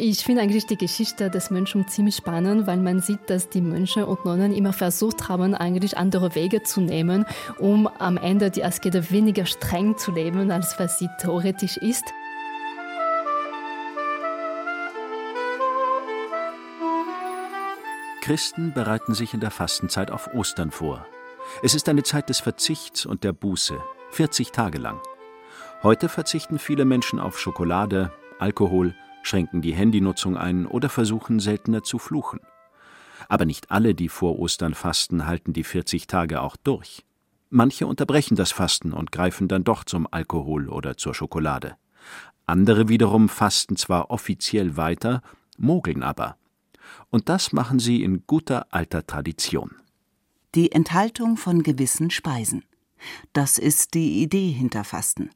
Ich finde eigentlich die Geschichte des Mönchs ziemlich spannend, weil man sieht, dass die Mönche und Nonnen immer versucht haben, eigentlich andere Wege zu nehmen, um am Ende die Askete weniger streng zu leben, als was sie theoretisch ist. Christen bereiten sich in der Fastenzeit auf Ostern vor. Es ist eine Zeit des Verzichts und der Buße, 40 Tage lang. Heute verzichten viele Menschen auf Schokolade, Alkohol, schränken die Handynutzung ein oder versuchen seltener zu fluchen. Aber nicht alle, die vor Ostern fasten, halten die 40 Tage auch durch. Manche unterbrechen das Fasten und greifen dann doch zum Alkohol oder zur Schokolade. Andere wiederum fasten zwar offiziell weiter, mogeln aber. Und das machen sie in guter alter Tradition. Die Enthaltung von gewissen Speisen. Das ist die Idee hinter Fasten.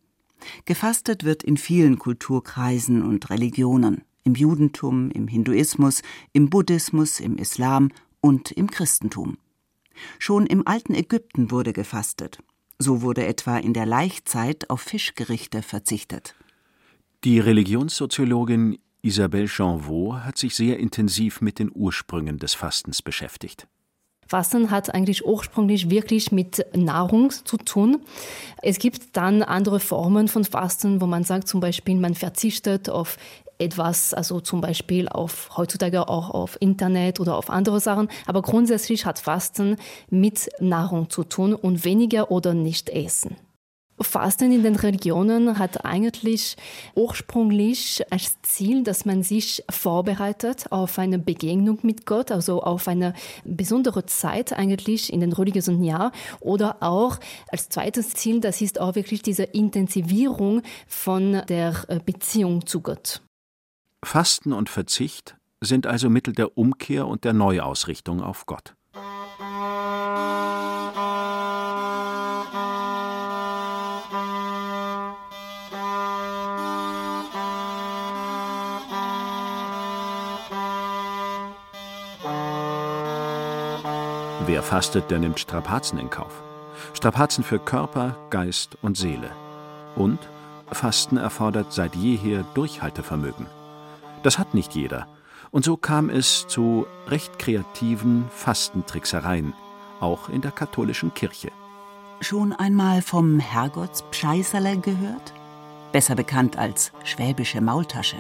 Gefastet wird in vielen Kulturkreisen und Religionen, im Judentum, im Hinduismus, im Buddhismus, im Islam und im Christentum. Schon im alten Ägypten wurde gefastet. So wurde etwa in der Laichzeit auf Fischgerichte verzichtet. Die Religionssoziologin Isabelle Chanvaux hat sich sehr intensiv mit den Ursprüngen des Fastens beschäftigt. Fasten hat eigentlich ursprünglich wirklich mit Nahrung zu tun. Es gibt dann andere Formen von Fasten, wo man sagt zum Beispiel, man verzichtet auf etwas, also zum Beispiel auf heutzutage auch auf Internet oder auf andere Sachen. Aber grundsätzlich hat Fasten mit Nahrung zu tun und weniger oder nicht essen. Fasten in den Religionen hat eigentlich ursprünglich als Ziel, dass man sich vorbereitet auf eine Begegnung mit Gott, also auf eine besondere Zeit eigentlich in den religiösen Jahr oder auch als zweites Ziel, das ist auch wirklich diese Intensivierung von der äh, Beziehung zu Gott. Fasten und Verzicht sind also Mittel der Umkehr und der Neuausrichtung auf Gott. Wer fastet, der nimmt Strapazen in Kauf. Strapazen für Körper, Geist und Seele. Und Fasten erfordert seit jeher Durchhaltevermögen. Das hat nicht jeder. Und so kam es zu recht kreativen Fastentricksereien, auch in der katholischen Kirche. Schon einmal vom Herrgottspscheißerle gehört? Besser bekannt als schwäbische Maultasche.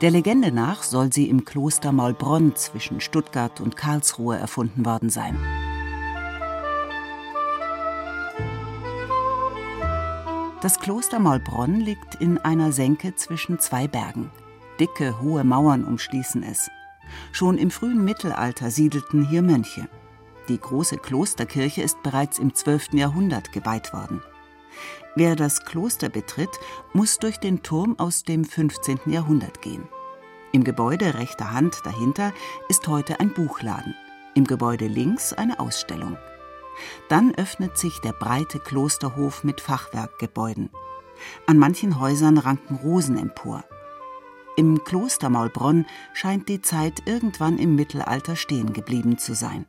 Der Legende nach soll sie im Kloster Maulbronn zwischen Stuttgart und Karlsruhe erfunden worden sein. Das Kloster Maulbronn liegt in einer Senke zwischen zwei Bergen. Dicke, hohe Mauern umschließen es. Schon im frühen Mittelalter siedelten hier Mönche. Die große Klosterkirche ist bereits im 12. Jahrhundert geweiht worden. Wer das Kloster betritt, muss durch den Turm aus dem 15. Jahrhundert gehen. Im Gebäude rechter Hand dahinter ist heute ein Buchladen, im Gebäude links eine Ausstellung. Dann öffnet sich der breite Klosterhof mit Fachwerkgebäuden. An manchen Häusern ranken Rosen empor. Im Kloster Maulbronn scheint die Zeit irgendwann im Mittelalter stehen geblieben zu sein.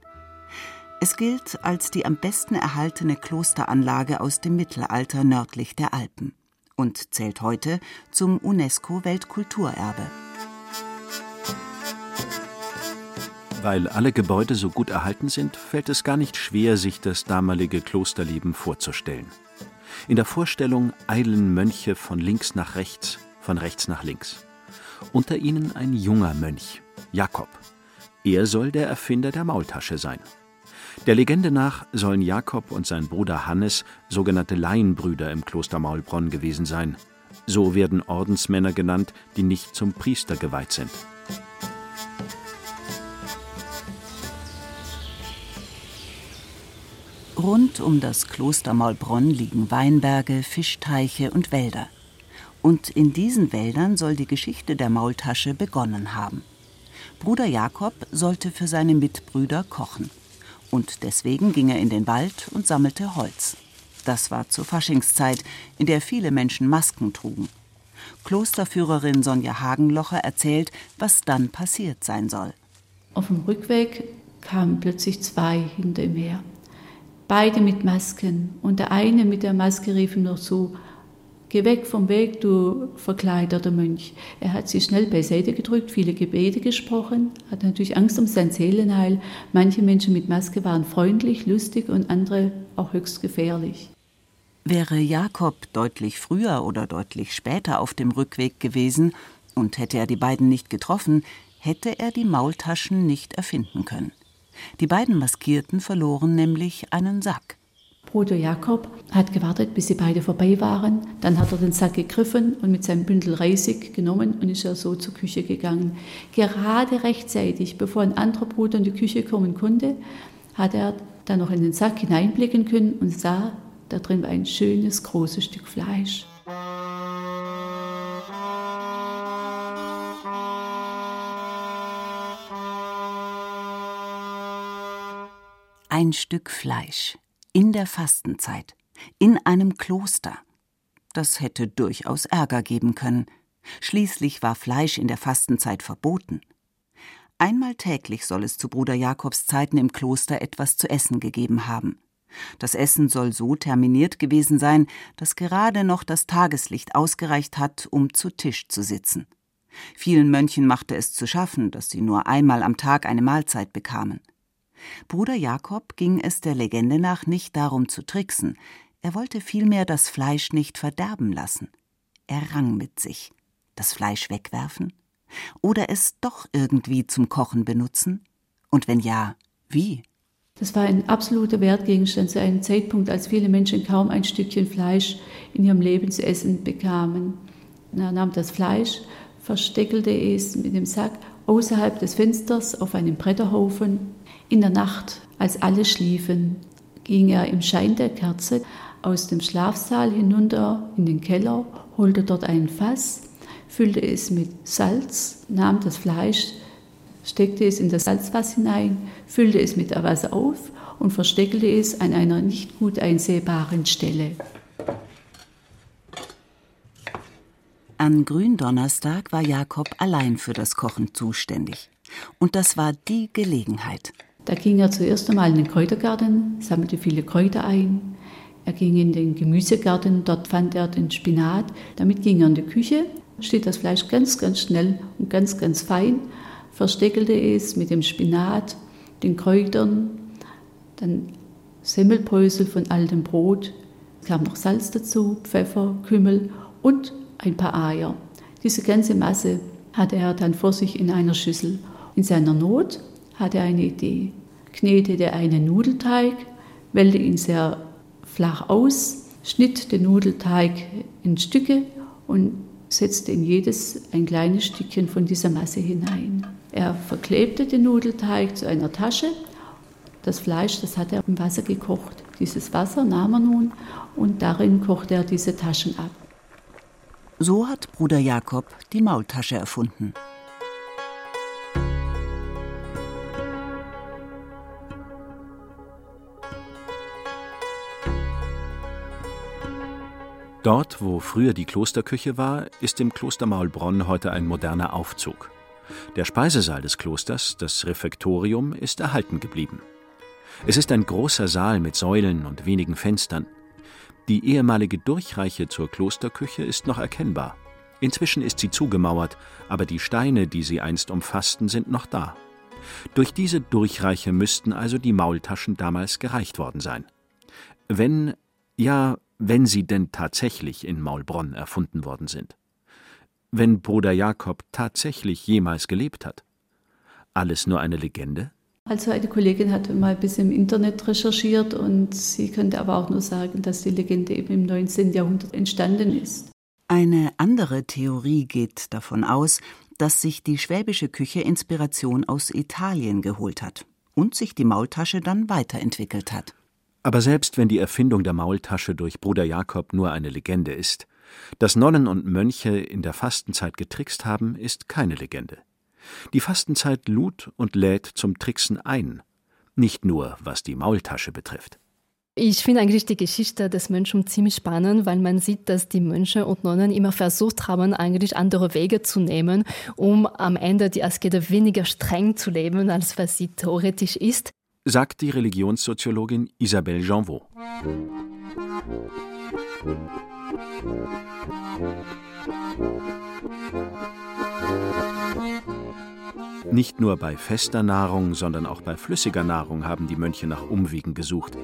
Es gilt als die am besten erhaltene Klosteranlage aus dem Mittelalter nördlich der Alpen und zählt heute zum UNESCO-Weltkulturerbe. Weil alle Gebäude so gut erhalten sind, fällt es gar nicht schwer, sich das damalige Klosterleben vorzustellen. In der Vorstellung eilen Mönche von links nach rechts, von rechts nach links. Unter ihnen ein junger Mönch, Jakob. Er soll der Erfinder der Maultasche sein. Der Legende nach sollen Jakob und sein Bruder Hannes sogenannte Laienbrüder im Kloster Maulbronn gewesen sein. So werden Ordensmänner genannt, die nicht zum Priester geweiht sind. Rund um das Kloster Maulbronn liegen Weinberge, Fischteiche und Wälder. Und in diesen Wäldern soll die Geschichte der Maultasche begonnen haben. Bruder Jakob sollte für seine Mitbrüder kochen und deswegen ging er in den Wald und sammelte Holz. Das war zur Faschingszeit, in der viele Menschen Masken trugen. Klosterführerin Sonja Hagenlocher erzählt, was dann passiert sein soll. Auf dem Rückweg kamen plötzlich zwei hinter ihm her. Beide mit Masken. Und der eine mit der Maske rief ihm noch zu, Geh weg vom Weg, du verkleideter Mönch. Er hat sie schnell beiseite gedrückt, viele Gebete gesprochen, hat natürlich Angst um sein Seelenheil. Manche Menschen mit Maske waren freundlich, lustig und andere auch höchst gefährlich. Wäre Jakob deutlich früher oder deutlich später auf dem Rückweg gewesen und hätte er die beiden nicht getroffen, hätte er die Maultaschen nicht erfinden können. Die beiden Maskierten verloren nämlich einen Sack. Bruder Jakob hat gewartet, bis sie beide vorbei waren. Dann hat er den Sack gegriffen und mit seinem Bündel Reisig genommen und ist er so zur Küche gegangen. Gerade rechtzeitig, bevor ein anderer Bruder in die Küche kommen konnte, hat er dann noch in den Sack hineinblicken können und sah, da drin war ein schönes, großes Stück Fleisch. Ein Stück Fleisch in der Fastenzeit, in einem Kloster. Das hätte durchaus Ärger geben können. Schließlich war Fleisch in der Fastenzeit verboten. Einmal täglich soll es zu Bruder Jakobs Zeiten im Kloster etwas zu essen gegeben haben. Das Essen soll so terminiert gewesen sein, dass gerade noch das Tageslicht ausgereicht hat, um zu Tisch zu sitzen. Vielen Mönchen machte es zu schaffen, dass sie nur einmal am Tag eine Mahlzeit bekamen. Bruder Jakob ging es der Legende nach nicht darum zu tricksen, er wollte vielmehr das Fleisch nicht verderben lassen. Er rang mit sich. Das Fleisch wegwerfen? Oder es doch irgendwie zum Kochen benutzen? Und wenn ja, wie? Das war ein absoluter Wertgegenstand zu einem Zeitpunkt, als viele Menschen kaum ein Stückchen Fleisch in ihrem Leben zu essen bekamen. Er nahm das Fleisch, versteckelte es mit dem Sack außerhalb des Fensters auf einem Bretterhaufen in der Nacht, als alle schliefen, ging er im Schein der Kerze aus dem Schlafsaal hinunter in den Keller, holte dort ein Fass, füllte es mit Salz, nahm das Fleisch, steckte es in das Salzfass hinein, füllte es mit Wasser auf und versteckte es an einer nicht gut einsehbaren Stelle. An Gründonnerstag war Jakob allein für das Kochen zuständig. Und das war die Gelegenheit. Da ging er zuerst einmal in den Kräutergarten, sammelte viele Kräuter ein. Er ging in den Gemüsegarten, dort fand er den Spinat. Damit ging er in die Küche, steht das Fleisch ganz, ganz schnell und ganz, ganz fein, versteckelte es mit dem Spinat, den Kräutern, dann Semmelbrösel von altem Brot, kam noch Salz dazu, Pfeffer, Kümmel und ein paar Eier. Diese ganze Masse hatte er dann vor sich in einer Schüssel. In seiner Not hatte eine Idee. Knetete einen Nudelteig, wählte ihn sehr flach aus, schnitt den Nudelteig in Stücke und setzte in jedes ein kleines Stückchen von dieser Masse hinein. Er verklebte den Nudelteig zu einer Tasche. Das Fleisch, das hat er im Wasser gekocht. Dieses Wasser nahm er nun und darin kochte er diese Taschen ab. So hat Bruder Jakob die Maultasche erfunden. Dort, wo früher die Klosterküche war, ist im Kloster Maulbronn heute ein moderner Aufzug. Der Speisesaal des Klosters, das Refektorium, ist erhalten geblieben. Es ist ein großer Saal mit Säulen und wenigen Fenstern. Die ehemalige Durchreiche zur Klosterküche ist noch erkennbar. Inzwischen ist sie zugemauert, aber die Steine, die sie einst umfassten, sind noch da. Durch diese Durchreiche müssten also die Maultaschen damals gereicht worden sein. Wenn, ja, wenn sie denn tatsächlich in Maulbronn erfunden worden sind. Wenn Bruder Jakob tatsächlich jemals gelebt hat. Alles nur eine Legende? Also eine Kollegin hatte mal ein bisschen im Internet recherchiert und sie könnte aber auch nur sagen, dass die Legende eben im 19. Jahrhundert entstanden ist. Eine andere Theorie geht davon aus, dass sich die schwäbische Küche Inspiration aus Italien geholt hat und sich die Maultasche dann weiterentwickelt hat. Aber selbst wenn die Erfindung der Maultasche durch Bruder Jakob nur eine Legende ist, dass Nonnen und Mönche in der Fastenzeit getrickst haben, ist keine Legende. Die Fastenzeit lud und lädt zum Tricksen ein, nicht nur was die Maultasche betrifft. Ich finde eigentlich die Geschichte des Mönchs ziemlich spannend, weil man sieht, dass die Mönche und Nonnen immer versucht haben, eigentlich andere Wege zu nehmen, um am Ende die Askete weniger streng zu leben, als was sie theoretisch ist. Sagt die Religionssoziologin Isabelle Janvaux. Nicht nur bei fester Nahrung, sondern auch bei flüssiger Nahrung haben die Mönche nach Umwegen gesucht.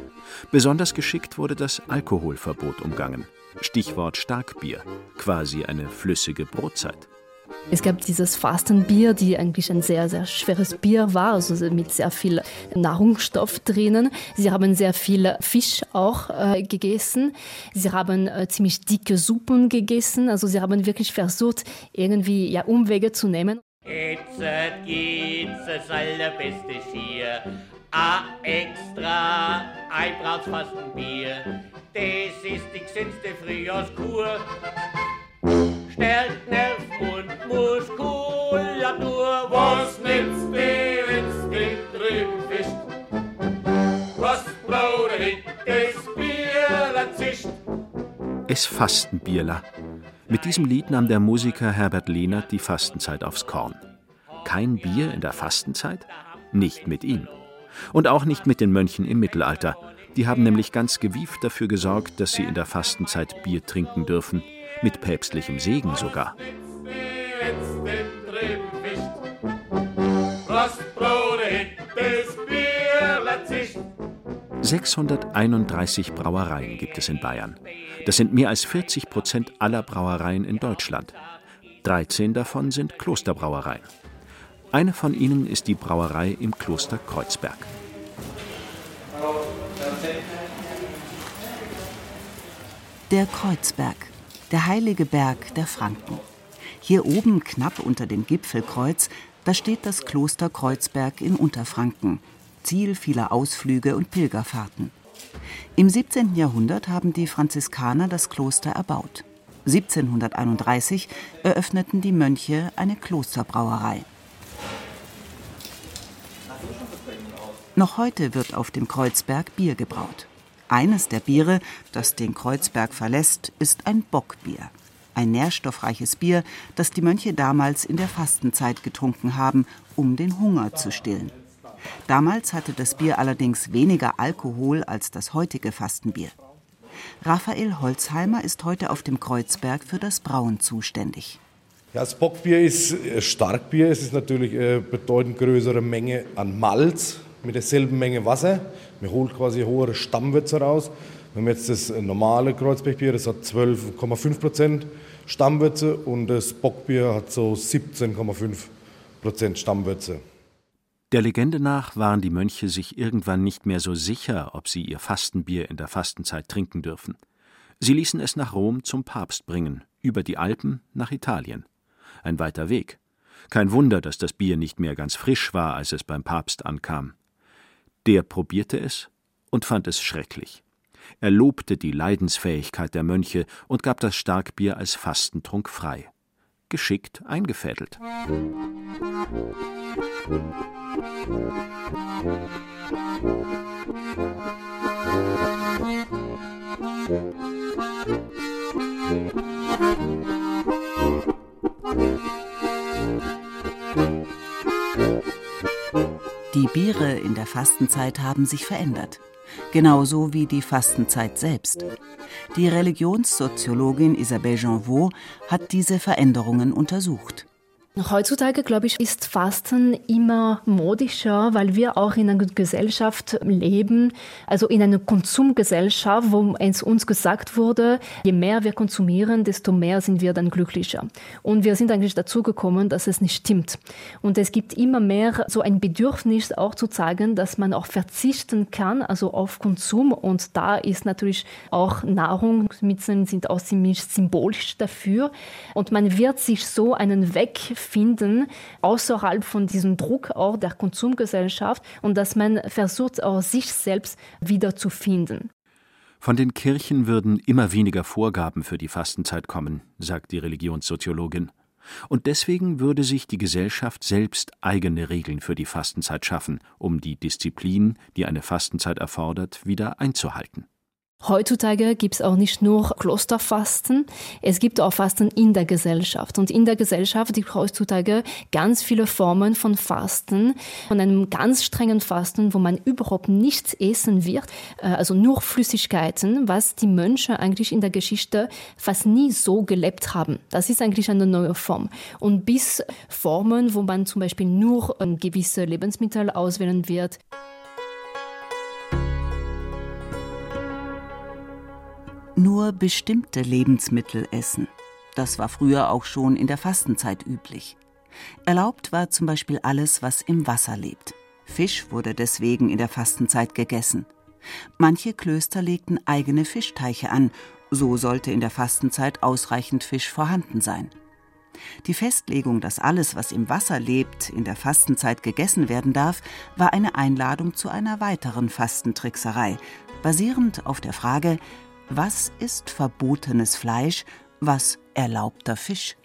Besonders geschickt wurde das Alkoholverbot umgangen. Stichwort Starkbier, quasi eine flüssige Brotzeit. Es gab dieses Fastenbier, die eigentlich ein sehr, sehr schweres Bier war, also mit sehr viel Nahrungsstoff drinnen. Sie haben sehr viel Fisch auch äh, gegessen. Sie haben äh, ziemlich dicke Suppen gegessen. Also sie haben wirklich versucht, irgendwie ja, Umwege zu nehmen. Jetzt geht's das allerbeste Schier. A extra, ein braucht's fast ein Bier. Das ist die gesündeste Frühjahrskur. Stärkt Nerven und Muskulatur. Was nützt dir, wenn's den drüben fischt? Was braucht das Bierler zischt? Es Fastenbierler. Mit diesem Lied nahm der Musiker Herbert Lehnert die Fastenzeit aufs Korn. Kein Bier in der Fastenzeit? Nicht mit ihm. Und auch nicht mit den Mönchen im Mittelalter. Die haben nämlich ganz gewieft dafür gesorgt, dass sie in der Fastenzeit Bier trinken dürfen, mit päpstlichem Segen sogar. 631 Brauereien gibt es in Bayern. Das sind mehr als 40 Prozent aller Brauereien in Deutschland. 13 davon sind Klosterbrauereien. Eine von ihnen ist die Brauerei im Kloster Kreuzberg. Der Kreuzberg, der heilige Berg der Franken. Hier oben, knapp unter dem Gipfelkreuz, da steht das Kloster Kreuzberg in Unterfranken, Ziel vieler Ausflüge und Pilgerfahrten. Im 17. Jahrhundert haben die Franziskaner das Kloster erbaut. 1731 eröffneten die Mönche eine Klosterbrauerei. Noch heute wird auf dem Kreuzberg Bier gebraut. Eines der Biere, das den Kreuzberg verlässt, ist ein Bockbier. Ein nährstoffreiches Bier, das die Mönche damals in der Fastenzeit getrunken haben, um den Hunger zu stillen. Damals hatte das Bier allerdings weniger Alkohol als das heutige Fastenbier. Raphael Holzheimer ist heute auf dem Kreuzberg für das Brauen zuständig. Ja, das Bockbier ist Starkbier. Es ist natürlich eine bedeutend größere Menge an Malz mit derselben Menge Wasser. Man holt quasi höhere Stammwürze raus. Wenn man jetzt das normale Kreuzbergbier, das hat 12,5 Prozent Stammwürze und das Bockbier hat so 17,5 Prozent Stammwürze. Der Legende nach waren die Mönche sich irgendwann nicht mehr so sicher, ob sie ihr Fastenbier in der Fastenzeit trinken dürfen. Sie ließen es nach Rom zum Papst bringen, über die Alpen nach Italien. Ein weiter Weg. Kein Wunder, dass das Bier nicht mehr ganz frisch war, als es beim Papst ankam. Der probierte es und fand es schrecklich. Er lobte die Leidensfähigkeit der Mönche und gab das Starkbier als Fastentrunk frei. Geschickt eingefädelt. Die Biere in der Fastenzeit haben sich verändert, genauso wie die Fastenzeit selbst. Die Religionssoziologin Isabelle Janvaux hat diese Veränderungen untersucht. Heutzutage, glaube ich, ist Fasten immer modischer, weil wir auch in einer Gesellschaft leben, also in einer Konsumgesellschaft, wo es uns gesagt wurde, je mehr wir konsumieren, desto mehr sind wir dann glücklicher. Und wir sind eigentlich dazu gekommen, dass es nicht stimmt. Und es gibt immer mehr so ein Bedürfnis auch zu zeigen, dass man auch verzichten kann, also auf Konsum. Und da ist natürlich auch Nahrungsmittel sind auch ziemlich symbolisch dafür. Und man wird sich so einen Weg finden, außerhalb von diesem Druck auch der Konsumgesellschaft und dass man versucht, auch sich selbst wiederzufinden. Von den Kirchen würden immer weniger Vorgaben für die Fastenzeit kommen, sagt die Religionssoziologin. Und deswegen würde sich die Gesellschaft selbst eigene Regeln für die Fastenzeit schaffen, um die Disziplin, die eine Fastenzeit erfordert, wieder einzuhalten. Heutzutage gibt es auch nicht nur Klosterfasten, es gibt auch Fasten in der Gesellschaft. Und in der Gesellschaft gibt es heutzutage ganz viele Formen von Fasten, von einem ganz strengen Fasten, wo man überhaupt nichts essen wird, äh, also nur Flüssigkeiten, was die Mönche eigentlich in der Geschichte fast nie so gelebt haben. Das ist eigentlich eine neue Form. Und bis Formen, wo man zum Beispiel nur ähm, gewisse Lebensmittel auswählen wird. Nur bestimmte Lebensmittel essen. Das war früher auch schon in der Fastenzeit üblich. Erlaubt war zum Beispiel alles, was im Wasser lebt. Fisch wurde deswegen in der Fastenzeit gegessen. Manche Klöster legten eigene Fischteiche an, so sollte in der Fastenzeit ausreichend Fisch vorhanden sein. Die Festlegung, dass alles, was im Wasser lebt, in der Fastenzeit gegessen werden darf, war eine Einladung zu einer weiteren Fastentrickserei, basierend auf der Frage, was ist verbotenes Fleisch, was erlaubter Fisch?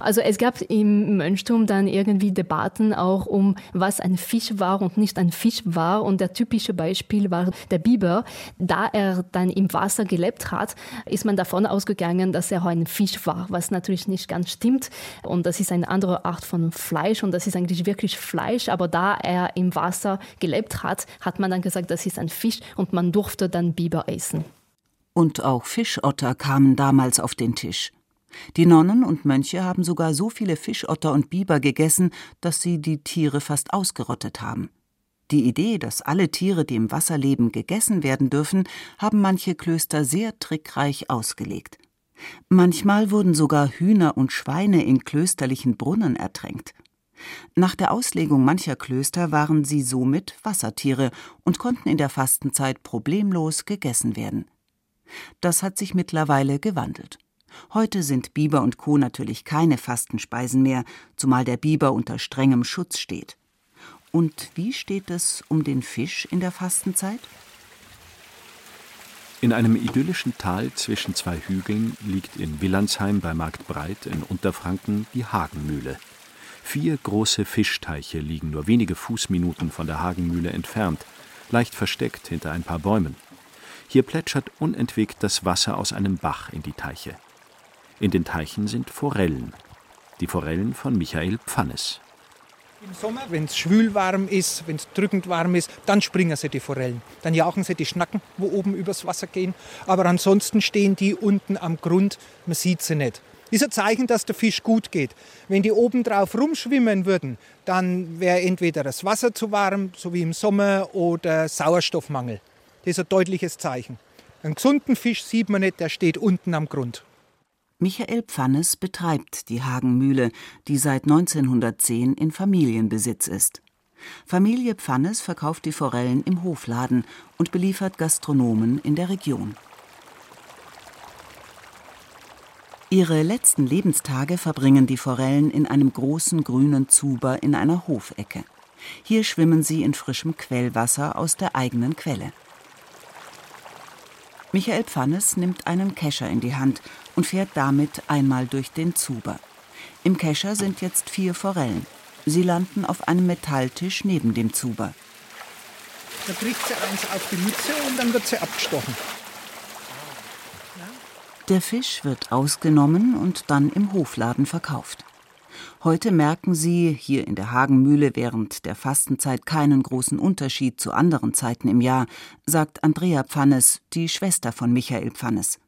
Also es gab im Mönchtum dann irgendwie Debatten auch um, was ein Fisch war und nicht ein Fisch war. Und der typische Beispiel war der Biber. Da er dann im Wasser gelebt hat, ist man davon ausgegangen, dass er ein Fisch war, was natürlich nicht ganz stimmt. Und das ist eine andere Art von Fleisch und das ist eigentlich wirklich Fleisch. Aber da er im Wasser gelebt hat, hat man dann gesagt, das ist ein Fisch und man durfte dann Biber essen. Und auch Fischotter kamen damals auf den Tisch. Die Nonnen und Mönche haben sogar so viele Fischotter und Biber gegessen, dass sie die Tiere fast ausgerottet haben. Die Idee, dass alle Tiere, die im Wasser leben, gegessen werden dürfen, haben manche Klöster sehr trickreich ausgelegt. Manchmal wurden sogar Hühner und Schweine in klösterlichen Brunnen ertränkt. Nach der Auslegung mancher Klöster waren sie somit Wassertiere und konnten in der Fastenzeit problemlos gegessen werden. Das hat sich mittlerweile gewandelt. Heute sind Biber und Co. natürlich keine Fastenspeisen mehr, zumal der Biber unter strengem Schutz steht. Und wie steht es um den Fisch in der Fastenzeit? In einem idyllischen Tal zwischen zwei Hügeln liegt in Willandsheim bei Marktbreit in Unterfranken die Hagenmühle. Vier große Fischteiche liegen nur wenige Fußminuten von der Hagenmühle entfernt, leicht versteckt hinter ein paar Bäumen. Hier plätschert unentwegt das Wasser aus einem Bach in die Teiche. In den Teichen sind Forellen. Die Forellen von Michael Pfannes. Im Sommer, wenn es schwül warm ist, wenn es drückend warm ist, dann springen sie die Forellen. Dann jauchen sie die Schnacken, wo oben übers Wasser gehen. Aber ansonsten stehen die unten am Grund, man sieht sie nicht. Ist ein Zeichen, dass der Fisch gut geht. Wenn die oben drauf rumschwimmen würden, dann wäre entweder das Wasser zu warm, so wie im Sommer, oder Sauerstoffmangel. Das ist ein deutliches Zeichen. Einen gesunden Fisch sieht man nicht, der steht unten am Grund. Michael Pfannes betreibt die Hagenmühle, die seit 1910 in Familienbesitz ist. Familie Pfannes verkauft die Forellen im Hofladen und beliefert Gastronomen in der Region. Ihre letzten Lebenstage verbringen die Forellen in einem großen grünen Zuber in einer Hofecke. Hier schwimmen sie in frischem Quellwasser aus der eigenen Quelle. Michael Pfannes nimmt einen Kescher in die Hand und fährt damit einmal durch den Zuber. Im Kescher sind jetzt vier Forellen. Sie landen auf einem Metalltisch neben dem Zuber. Da bricht sie eins auf die Mütze und dann wird sie abgestochen. Der Fisch wird ausgenommen und dann im Hofladen verkauft. Heute merken sie hier in der Hagenmühle während der Fastenzeit keinen großen Unterschied zu anderen Zeiten im Jahr, sagt Andrea Pfannes, die Schwester von Michael Pfannes.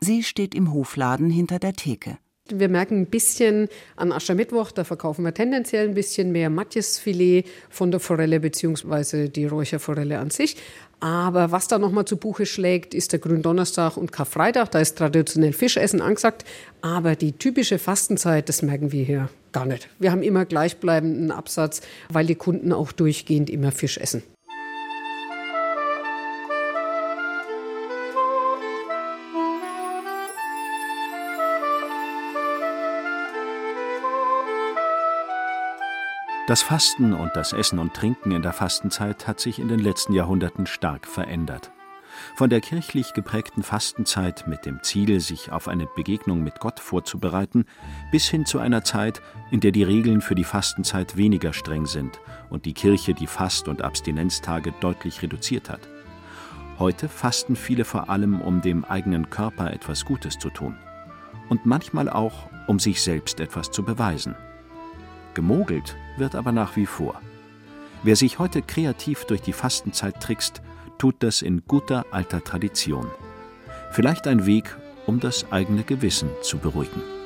Sie steht im Hofladen hinter der Theke. Wir merken ein bisschen an Aschermittwoch, da verkaufen wir tendenziell ein bisschen mehr Matjesfilet von der Forelle bzw. die Räucherforelle an sich. Aber was da nochmal zu Buche schlägt, ist der Gründonnerstag und Karfreitag. Da ist traditionell Fischessen angesagt. Aber die typische Fastenzeit, das merken wir hier gar nicht. Wir haben immer gleichbleibenden Absatz, weil die Kunden auch durchgehend immer Fisch essen. Das Fasten und das Essen und Trinken in der Fastenzeit hat sich in den letzten Jahrhunderten stark verändert. Von der kirchlich geprägten Fastenzeit mit dem Ziel, sich auf eine Begegnung mit Gott vorzubereiten, bis hin zu einer Zeit, in der die Regeln für die Fastenzeit weniger streng sind und die Kirche die Fast- und Abstinenztage deutlich reduziert hat. Heute fasten viele vor allem, um dem eigenen Körper etwas Gutes zu tun. Und manchmal auch, um sich selbst etwas zu beweisen. Gemogelt wird aber nach wie vor. Wer sich heute kreativ durch die Fastenzeit trickst, tut das in guter alter Tradition. Vielleicht ein Weg, um das eigene Gewissen zu beruhigen.